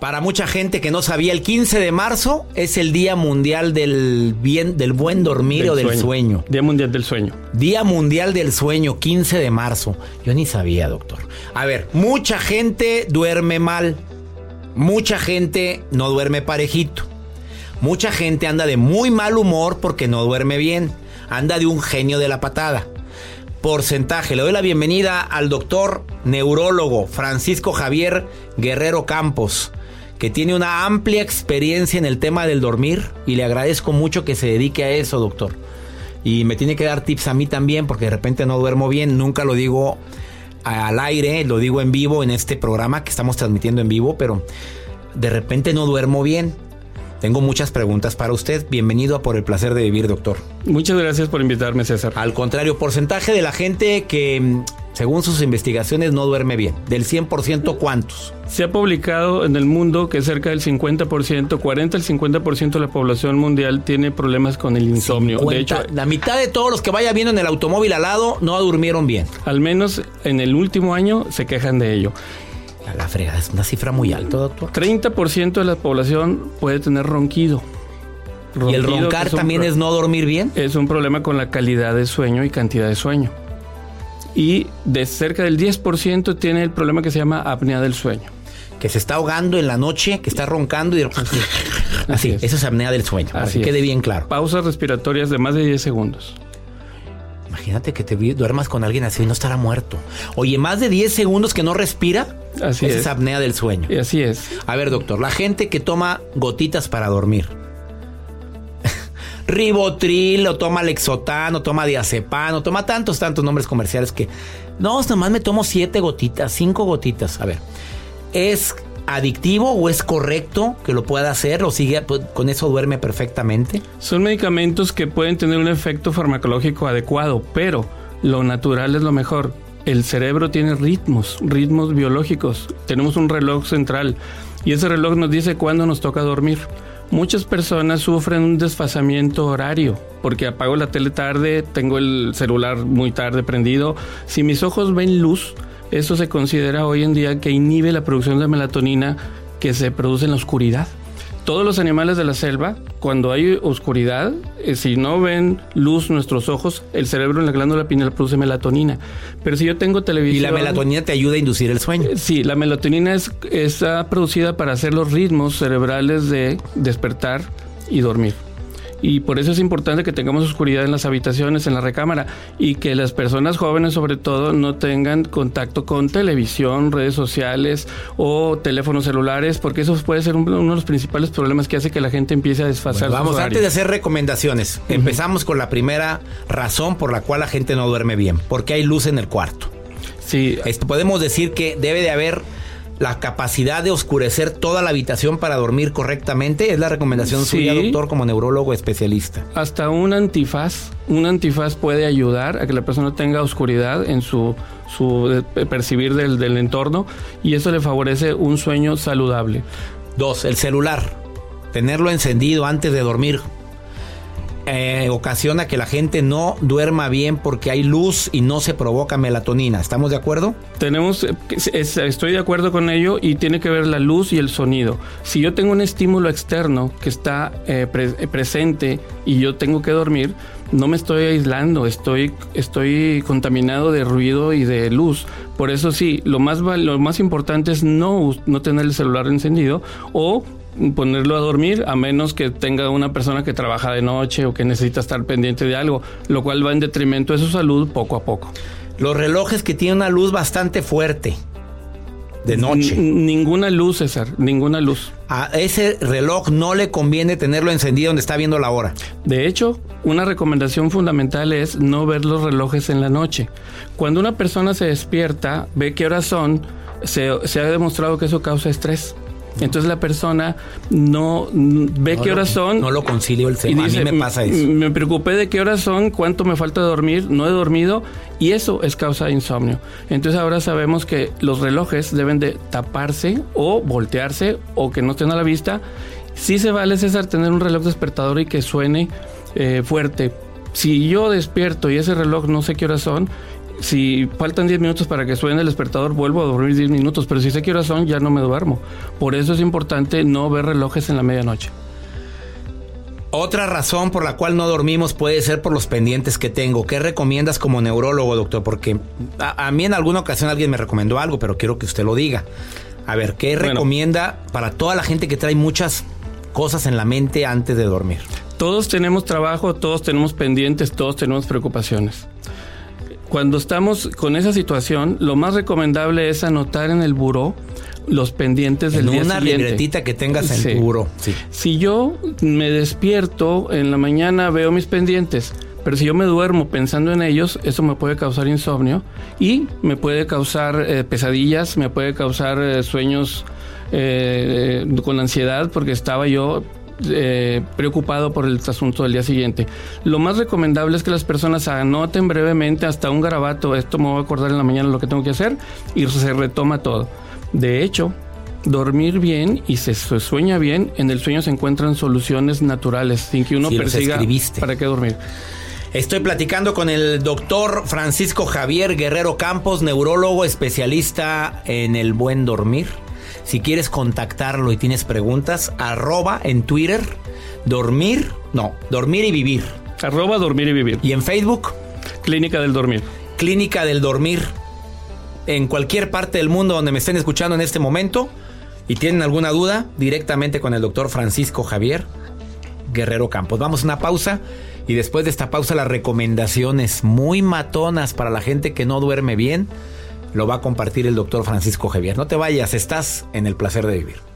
Para mucha gente que no sabía, el 15 de marzo es el Día Mundial del bien del buen dormir o del sueño. Día Mundial del Sueño. Día Mundial del Sueño, 15 de marzo. Yo ni sabía, doctor. A ver, mucha gente duerme mal. Mucha gente no duerme parejito. Mucha gente anda de muy mal humor porque no duerme bien. Anda de un genio de la patada. Porcentaje. Le doy la bienvenida al doctor neurólogo Francisco Javier Guerrero Campos, que tiene una amplia experiencia en el tema del dormir y le agradezco mucho que se dedique a eso, doctor. Y me tiene que dar tips a mí también porque de repente no duermo bien, nunca lo digo al aire, lo digo en vivo en este programa que estamos transmitiendo en vivo, pero de repente no duermo bien. Tengo muchas preguntas para usted. Bienvenido a Por el Placer de Vivir, doctor. Muchas gracias por invitarme, César. Al contrario, porcentaje de la gente que, mm, según sus investigaciones, no duerme bien. Del 100%, ¿cuántos? Se ha publicado en el mundo que cerca del 50%, 40 al 50% de la población mundial tiene problemas con el insomnio. De hecho, la mitad de todos los que vaya viendo en el automóvil al lado no durmieron bien. al menos en el último año se quejan de ello. A la fregada, es una cifra muy alta, doctor. 30% de la población puede tener ronquido. ¿Y el roncar también es no dormir bien? Es un problema con la calidad de sueño y cantidad de sueño. Y de cerca del 10% tiene el problema que se llama apnea del sueño. Que se está ahogando en la noche, que está roncando y así. Así es. Eso es apnea del sueño, para Así que quede bien claro. Pausas respiratorias de más de 10 segundos. Imagínate que te duermas con alguien así y no estará muerto. Oye, más de 10 segundos que no respira, Así esa es. es apnea del sueño. Y así es. A ver, doctor, la gente que toma gotitas para dormir. Ribotril, o toma Lexotan, o toma diazepam, o toma tantos, tantos nombres comerciales que... No, nomás me tomo siete gotitas, cinco gotitas. A ver, ¿es adictivo o es correcto que lo pueda hacer o sigue pues, con eso duerme perfectamente? Son medicamentos que pueden tener un efecto farmacológico adecuado, pero lo natural es lo mejor. El cerebro tiene ritmos, ritmos biológicos. Tenemos un reloj central y ese reloj nos dice cuándo nos toca dormir. Muchas personas sufren un desfasamiento horario porque apago la tele tarde, tengo el celular muy tarde prendido. Si mis ojos ven luz, eso se considera hoy en día que inhibe la producción de melatonina que se produce en la oscuridad. Todos los animales de la selva, cuando hay oscuridad, eh, si no ven luz nuestros ojos, el cerebro en la glándula pineal produce melatonina. Pero si yo tengo Y televisión... la melatonina te ayuda a inducir el sueño. Eh, Sí, la melatonina es, está producida para hacer los ritmos cerebrales de despertar y dormir. Y por eso es importante que tengamos oscuridad en las habitaciones, en la recámara, y que las personas jóvenes sobre todo no tengan contacto con televisión, redes sociales o teléfonos celulares, porque eso puede ser un- uno de los principales problemas que hace que la gente empiece a desfasar Bueno, vamos, antes de hacer recomendaciones, empezamos con la primera razón por la cual la gente no duerme bien, porque hay luz en el cuarto. Sí, Este, podemos decir que debe de haber la capacidad de oscurecer toda la habitación para dormir correctamente. Es la recomendación Sí. suya, doctor, como neurólogo especialista. Hasta un antifaz, un antifaz puede ayudar a que la persona tenga oscuridad en su, su eh, percibir del, del entorno y eso le favorece un sueño saludable. Dos, el celular. Tenerlo encendido antes de dormir. Eh, ocasiona que la gente no duerma bien porque hay luz y no se provoca melatonina. ¿Estamos de acuerdo? Tenemos, eh, es- estoy de acuerdo con ello y tiene que ver la luz y el sonido. Si yo tengo un estímulo externo que está eh, pre- presente y yo tengo que dormir, no me estoy aislando, estoy, estoy contaminado de ruido y de luz. Por eso sí, lo más, lo más importante es no, no tener el celular encendido o ponerlo a dormir a menos que tenga una persona que trabaja de noche o que necesita estar pendiente de algo, lo cual va en detrimento de su salud poco a poco. Los relojes que tienen una luz bastante fuerte de noche. N- ninguna luz, César, ninguna luz. A ese reloj no le conviene tenerlo encendido donde está viendo la hora. De hecho, una recomendación fundamental es no ver los relojes en la noche. Cuando una persona se despierta, ve qué horas son, se, se ha demostrado que eso causa estrés. Entonces la persona no ve No qué horas son. No lo concilio el y tema. A mí me pasa eso. "M- Me preocupé de qué horas son, cuánto me falta dormir, no he dormido y eso es causa de insomnio. Entonces ahora sabemos que los relojes deben de taparse o voltearse o que no estén a la vista. Sí se vale, César, tener un reloj despertador y que suene eh, fuerte. Si yo despierto y ese reloj no sé qué horas son, si faltan 10 minutos para que suene el despertador, vuelvo a dormir 10 minutos, pero si sé qué horas son, ya no me duermo. Por eso es importante no ver relojes en la medianoche. Otra razón por la cual no dormimos puede ser por los pendientes que tengo. ¿Qué recomiendas como neurólogo, doctor? Porque a, a mí en alguna ocasión alguien me recomendó algo, pero quiero que usted lo diga. A ver, ¿qué Bueno. recomienda para toda la gente que trae muchas cosas en la mente antes de dormir? Todos tenemos trabajo, todos tenemos pendientes, todos tenemos preocupaciones. Cuando estamos con esa situación, lo más recomendable es anotar en el buró los pendientes del En día una siguiente. libretita que tengas en Sí. tu buró. Sí. Si yo me despierto en la mañana, veo mis pendientes, pero si yo me duermo pensando en ellos, eso me puede causar insomnio y me puede causar eh, pesadillas, me puede causar eh, sueños eh, eh, con ansiedad porque estaba yo eh, preocupado por el asunto del día siguiente. Lo más recomendable es que las personas anoten brevemente hasta un garabato, esto me voy a acordar en la mañana lo que tengo que hacer y se retoma todo. De hecho, dormir bien y se sueña bien, en el sueño se encuentran soluciones naturales sin que uno persiga para qué dormir. Estoy platicando con el doctor Francisco Javier Guerrero Campos, neurólogo especialista en el buen dormir. Si quieres contactarlo y tienes preguntas, arroba en Twitter, dormir, no, dormir y vivir. Arroba dormir y vivir. Y en Facebook, Clínica del dormir. Clínica del Dormir. En cualquier parte del mundo donde me estén escuchando en este momento y tienen alguna duda, directamente con el doctor Francisco Javier Guerrero Campos. Vamos a una pausa y después de esta pausa las recomendaciones muy matonas para la gente que no duerme bien lo va a compartir el doctor Francisco Javier. No te vayas, estás en el placer de vivir.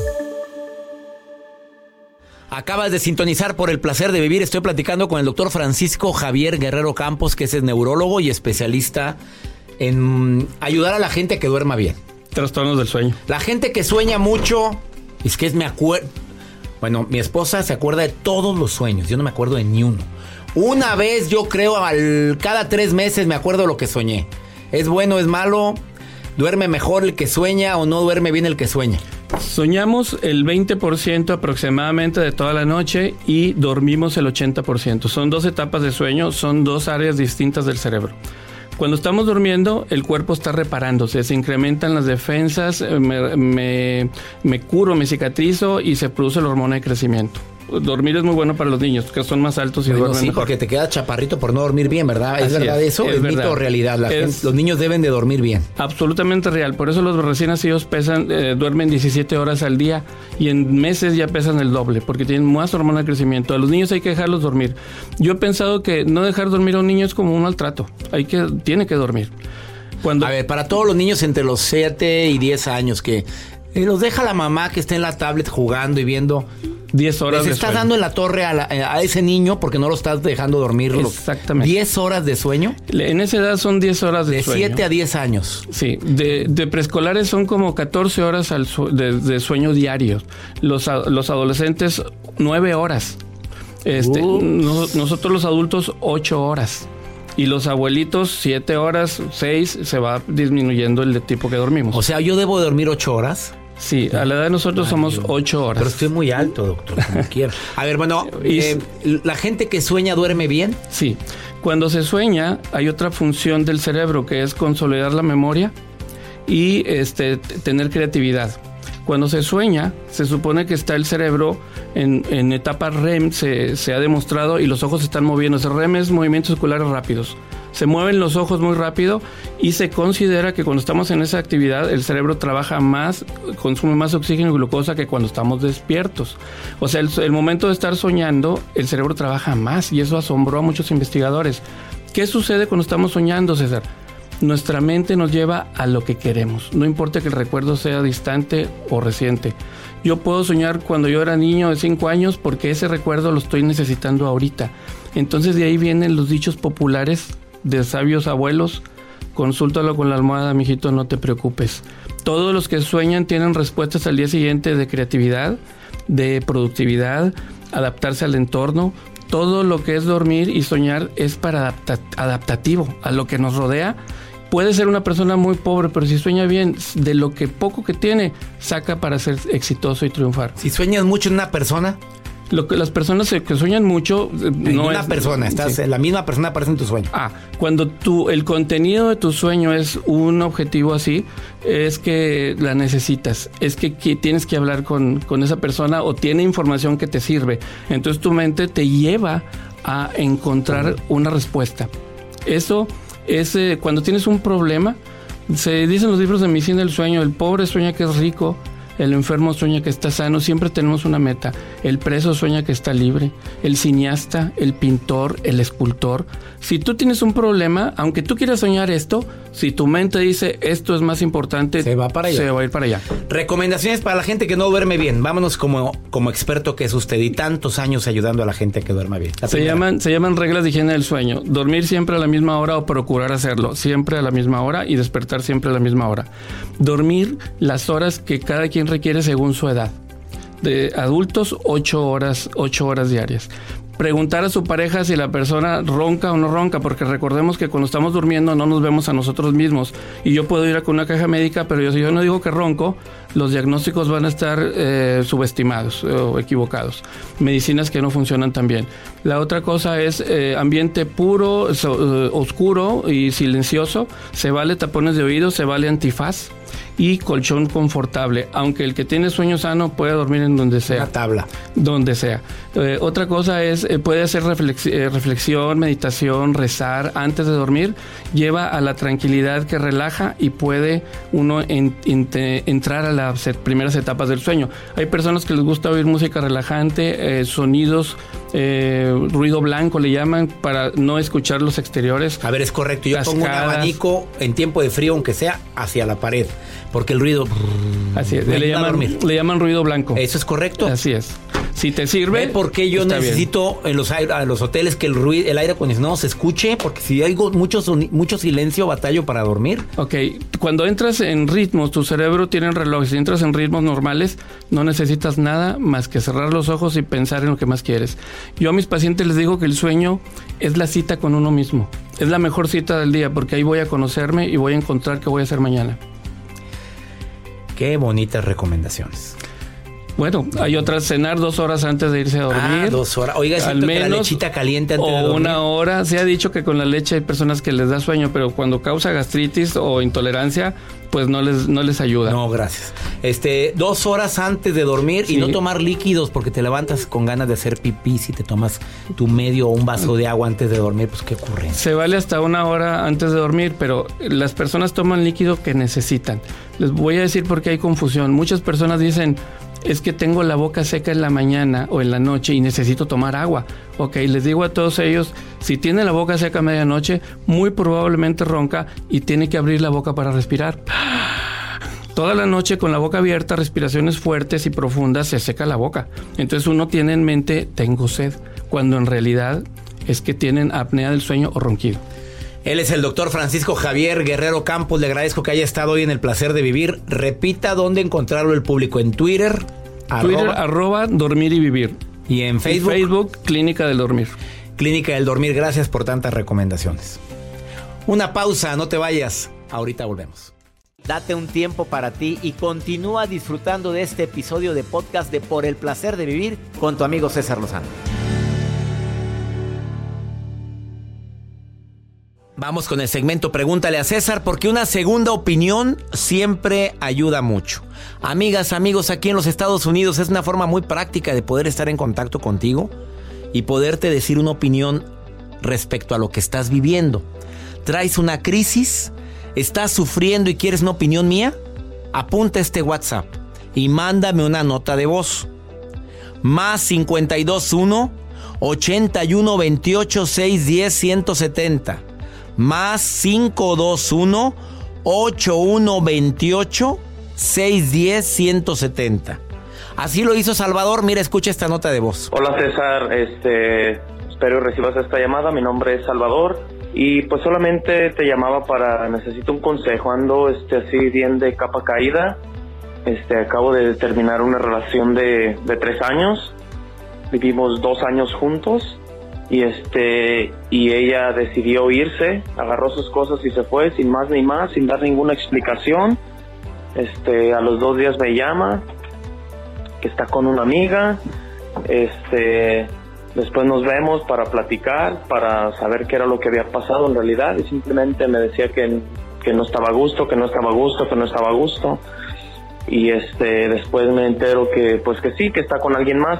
Acabas de sintonizar por el placer de vivir. Estoy platicando con el doctor Francisco Javier Guerrero Campos, que es el neurólogo y especialista en ayudar a la gente que duerma bien. Trastornos del sueño. La gente que sueña mucho, es que es me acuerdo. Bueno, mi esposa se acuerda de todos los sueños. Yo no me acuerdo de ni uno. Una vez, yo creo, al, cada tres meses me acuerdo lo que soñé. ¿Es bueno, es malo? ¿Duerme mejor el que sueña o no duerme bien el que sueña? Soñamos el 20% aproximadamente de toda la noche y dormimos el 80%. Son dos etapas de sueño, son dos áreas distintas del cerebro. Cuando estamos durmiendo, el cuerpo está reparándose, se incrementan las defensas, eh, me, curo, me cicatrizo y se produce la hormona de crecimiento. Dormir es muy bueno para los niños, que son más altos y Bueno, duermen sí, mejor. porque te quedas chaparrito por no dormir bien, ¿verdad? ¿Es Así verdad es, eso? es ¿Es, mito verdad. o realidad? La Es- gente- los niños deben de dormir bien. Absolutamente real. Por eso los recién nacidos pesan, eh, duermen 17 horas al día y en meses ya pesan el doble porque tienen más hormona de crecimiento. A los niños hay que dejarlos dormir. Yo he pensado que no dejar dormir a un niño es como un maltrato. Hay que, tiene que dormir. Cuando, A ver, para todos los niños entre los 7 y 10 años que eh, los deja la mamá que está en la tablet jugando y viendo. 10 horas Les de estás sueño. dando en la torre a, la- eh, a ese niño porque no lo estás dejando dormir. Exactamente. 10 horas de sueño. En esa edad son 10 horas de, De sueño. 7 a 10 años. Sí, de, de preescolares son como 14 horas al su- de, de sueño diario. Los, los adolescentes, 9 horas. Este, Uh. no- nosotros los adultos, 8 horas. Y los abuelitos, 7 horas, 6, se va disminuyendo el de tipo que dormimos. O sea, yo debo de dormir 8 horas. Sí, a la edad de nosotros somos 8 horas. Pero estoy muy alto, doctor, como. A ver, bueno, eh, la gente que sueña duerme bien. Sí, cuando se sueña hay otra función del cerebro que es consolidar la memoria y este, tener creatividad. Cuando se sueña, se supone que está el cerebro en, en etapa REM, se, se ha demostrado, y los ojos se están moviendo. El REM es movimientos oculares rápidos. Se mueven los ojos muy rápido y se considera que cuando estamos en esa actividad el cerebro trabaja más, consume más oxígeno y glucosa que cuando estamos despiertos. O sea, el, momento de estar soñando, el cerebro trabaja más y eso asombró a muchos investigadores. ¿Qué sucede cuando estamos soñando, César? Nuestra mente nos lleva a lo que queremos, no importa que el recuerdo sea distante o reciente. Yo puedo soñar cuando yo era niño de 5 años porque ese recuerdo lo estoy necesitando ahorita. Entonces de ahí vienen los dichos populares de sabios abuelos. Consúltalo con la almohada, mijito, no te preocupes. Todos los que sueñan tienen respuestas al día siguiente de creatividad, de productividad, adaptarse al entorno. Todo lo que es dormir y soñar es para adapta- adaptativo a lo que nos rodea. Puede ser una persona muy pobre, pero si sueña bien, de lo que poco que tiene, saca para ser exitoso y triunfar. Si sueñas mucho en una persona, Lo que las personas que sueñan mucho eh, en no una es persona, estás, sí. la misma persona aparece en tu sueño. Ah, cuando tu, el contenido de tu sueño es un objetivo así, es que la necesitas, es que, que tienes que hablar con, con esa persona o tiene información que te sirve. Entonces tu mente te lleva a encontrar una respuesta. Eso es eh, cuando tienes un problema, se dicen los libros de medicina del sueño, el pobre sueña que es rico, el enfermo sueña que está sano, siempre tenemos una meta. El preso sueña que está libre, el cineasta, el pintor, el escultor. Si tú tienes un problema, aunque tú quieras soñar esto, si tu mente dice esto es más importante, Se va para allá. Se va a ir para allá. Recomendaciones para la gente que no duerme bien. Vámonos como, como experto que es usted y tantos años ayudando a la gente que duerma bien. La Se primera. llaman, se llaman reglas de higiene del sueño. Dormir siempre a la misma hora o procurar hacerlo siempre a la misma hora y despertar siempre a la misma hora. Dormir las horas que cada quien requiere según su edad. De adultos, 8 horas, 8 horas diarias. Preguntar a su pareja si la persona ronca o no ronca, porque recordemos que cuando estamos durmiendo no nos vemos a nosotros mismos. Y yo puedo ir a con una caja médica, pero yo, si yo no digo que ronco, los diagnósticos van a estar eh, subestimados eh, o equivocados. Medicinas que no funcionan tan bien. La otra cosa es eh, ambiente puro, oscuro y silencioso. Se vale tapones de oído, se vale antifaz y colchón confortable. Aunque el que tiene sueño sano puede dormir en donde sea. Una tabla. Donde sea. Eh, otra cosa es, eh, puede hacer reflex- eh, reflexión, meditación, rezar antes de dormir. Lleva a la tranquilidad que relaja y puede uno en- entrar a las primeras etapas del sueño. Hay personas que les gusta oír música relajante, sonidos, ruido blanco le llaman, para no escuchar los exteriores. A ver, es correcto. Yo pongo un abanico en tiempo de frío, aunque sea hacia la pared. Porque el ruido. Así es, le llaman, le llaman ruido blanco. Eso es correcto. Así es. Si te sirve. ¿Ve por qué yo bien. necesito en los, a los hoteles que el ruido, el aire acondicionado se escuche? Porque si hay mucho, mucho silencio, batallo para dormir. Ok, cuando entras en ritmos, tu cerebro tiene un reloj. Si entras en ritmos normales, no necesitas nada más que cerrar los ojos y pensar en lo que más quieres. Yo a mis pacientes les digo que el sueño es la cita con uno mismo. Es la mejor cita del día porque ahí voy a conocerme y voy a encontrar qué voy a hacer mañana. Qué bonitas recomendaciones. Bueno, hay otras, cenar dos horas antes de irse a dormir. Ah, dos horas. Oiga, al siento que la menos, lechita caliente antes o de dormir. una hora. Se ha dicho que con la leche hay personas que les da sueño, pero cuando causa gastritis o intolerancia, pues no les, no les ayuda. No, gracias. Este, dos horas antes de dormir y no tomar líquidos porque te levantas con ganas de hacer pipí si te tomas tu medio o un vaso de agua antes de dormir, pues qué ocurre. Se vale hasta una hora antes de dormir, pero las personas toman líquido que necesitan. Les voy a decir por qué hay confusión. Muchas personas dicen, es que tengo la boca seca en la mañana o en la noche y necesito tomar agua. Ok, les digo a todos ellos, si tiene la boca seca a medianoche, muy probablemente ronca y tiene que abrir la boca para respirar. Toda la noche con la boca abierta, respiraciones fuertes y profundas, se seca la boca. Entonces uno tiene en mente, tengo sed, cuando en realidad es que tienen apnea del sueño o ronquido. Él es el doctor Francisco Javier Guerrero Campos. Le agradezco que haya estado hoy en el placer de vivir. Repita dónde encontrarlo el público. En Twitter, Twitter, arroba, arroba dormir y vivir. y en Facebook, Facebook, Facebook, Clínica del Dormir. Clínica del Dormir. Gracias por tantas recomendaciones. Una pausa, no te vayas. Ahorita volvemos. Date un tiempo para ti y continúa disfrutando de este episodio de podcast de Por el placer de vivir con tu amigo César Lozano. Vamos con el segmento Pregúntale a César porque una segunda opinión siempre ayuda mucho. Amigas, amigos, aquí en los Estados Unidos es una forma muy práctica de poder estar en contacto contigo y poderte decir una opinión respecto a lo que estás viviendo. ¿Traes una crisis? ¿Estás sufriendo y quieres una opinión mía? Apunta este WhatsApp y mándame una nota de voz. Más 521 81 28 610 170 más 521 8128 610 170. Así lo hizo Salvador. Mira, escucha esta nota de voz. Hola César, este, espero recibas esta llamada. Mi nombre es Salvador y pues solamente te llamaba para necesito un consejo. Ando este así bien de capa caída. Este, acabo de terminar una relación de, de tres años. Vivimos dos años juntos y este y ella decidió irse, agarró sus cosas y se fue sin más ni más, sin dar ninguna explicación. Este, a los dos días me llama que está con una amiga. Este, después nos vemos para platicar, para saber qué era lo que había pasado en realidad y simplemente me decía que, que no estaba a gusto, que no estaba a gusto, que no estaba a gusto. Y este, después me entero que pues que sí, que está con alguien más.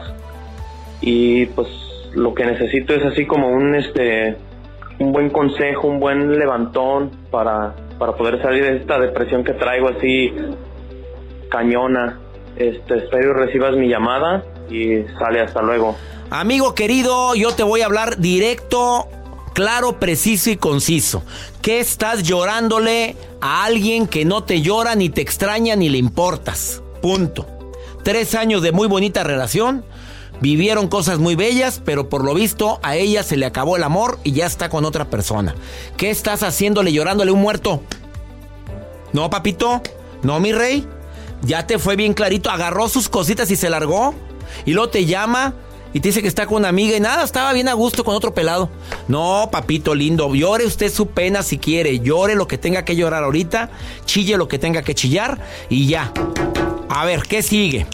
Y pues lo que necesito es así como un este un buen consejo, un buen levantón para, para poder salir de esta depresión que traigo así cañona. Este, espero recibas mi llamada y sale hasta luego. Amigo querido, yo te voy a hablar directo, claro, preciso y conciso. ¿Qué estás llorándole a alguien que no te llora, ni te extraña, ni le importas? Punto. Tres años de muy bonita relación. Vivieron cosas muy bellas, pero por lo visto a ella se le acabó el amor y ya está con otra persona. ¿Qué estás haciéndole llorándole a un muerto? No, papito. No, mi rey. Ya te fue bien clarito. Agarró sus cositas y se largó. Y luego te llama y te dice que está con una amiga y nada, estaba bien a gusto con otro pelado. No, papito lindo, llore usted su pena si quiere. Llore lo que tenga que llorar ahorita. Chille lo que tenga que chillar y ya. A ver, ¿qué sigue?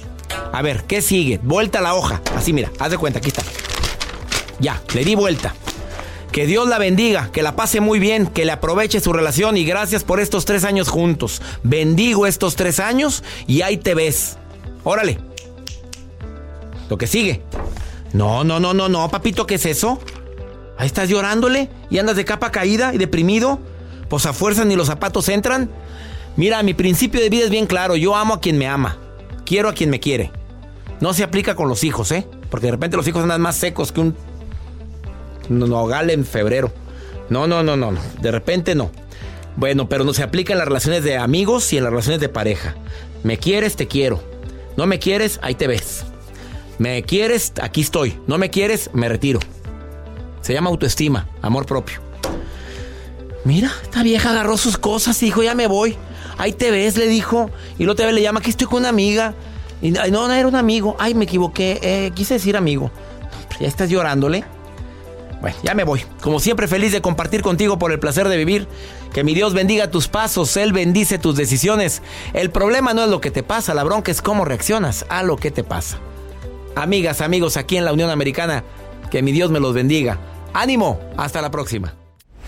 A ver, ¿qué sigue? Vuelta la hoja. Así, mira, haz de cuenta, aquí está. Ya, le di vuelta. Que Dios la bendiga, que la pase muy bien, que le aproveche su relación y gracias por estos tres años juntos. Bendigo estos tres años y ahí te ves. Órale. Lo que sigue. No, no, no, no, no, papito, ¿qué es eso? Ahí estás llorándole y andas de capa caída y deprimido. Pues a fuerza ni los zapatos entran. Mira, mi principio de vida es bien claro. Yo amo a quien me ama. Quiero a quien me quiere. No se aplica con los hijos, ¿eh? Porque de repente los hijos andan más secos que un nogal en febrero. No, no, no, no, no. De repente no. Bueno, pero no se aplica en las relaciones de amigos y en las relaciones de pareja. Me quieres, te quiero. No me quieres, ahí te ves. Me quieres, aquí estoy. No me quieres, me retiro. Se llama autoestima, amor propio. Mira, esta vieja agarró sus cosas y dijo, ya me voy. Ahí te ves, le dijo. Y luego te ve, le llama, aquí estoy con una amiga. Y no, no era un amigo. Ay, me equivoqué. eh, quise decir amigo. Ya estás llorándole. Bueno, ya me voy. Como siempre, feliz de compartir contigo por el placer de vivir. Que mi Dios bendiga tus pasos, Él bendice tus decisiones. El problema no es lo que te pasa, la bronca es cómo reaccionas a lo que te pasa. Amigas, amigos, aquí en la Unión Americana, que mi Dios me los bendiga. Ánimo, hasta la próxima.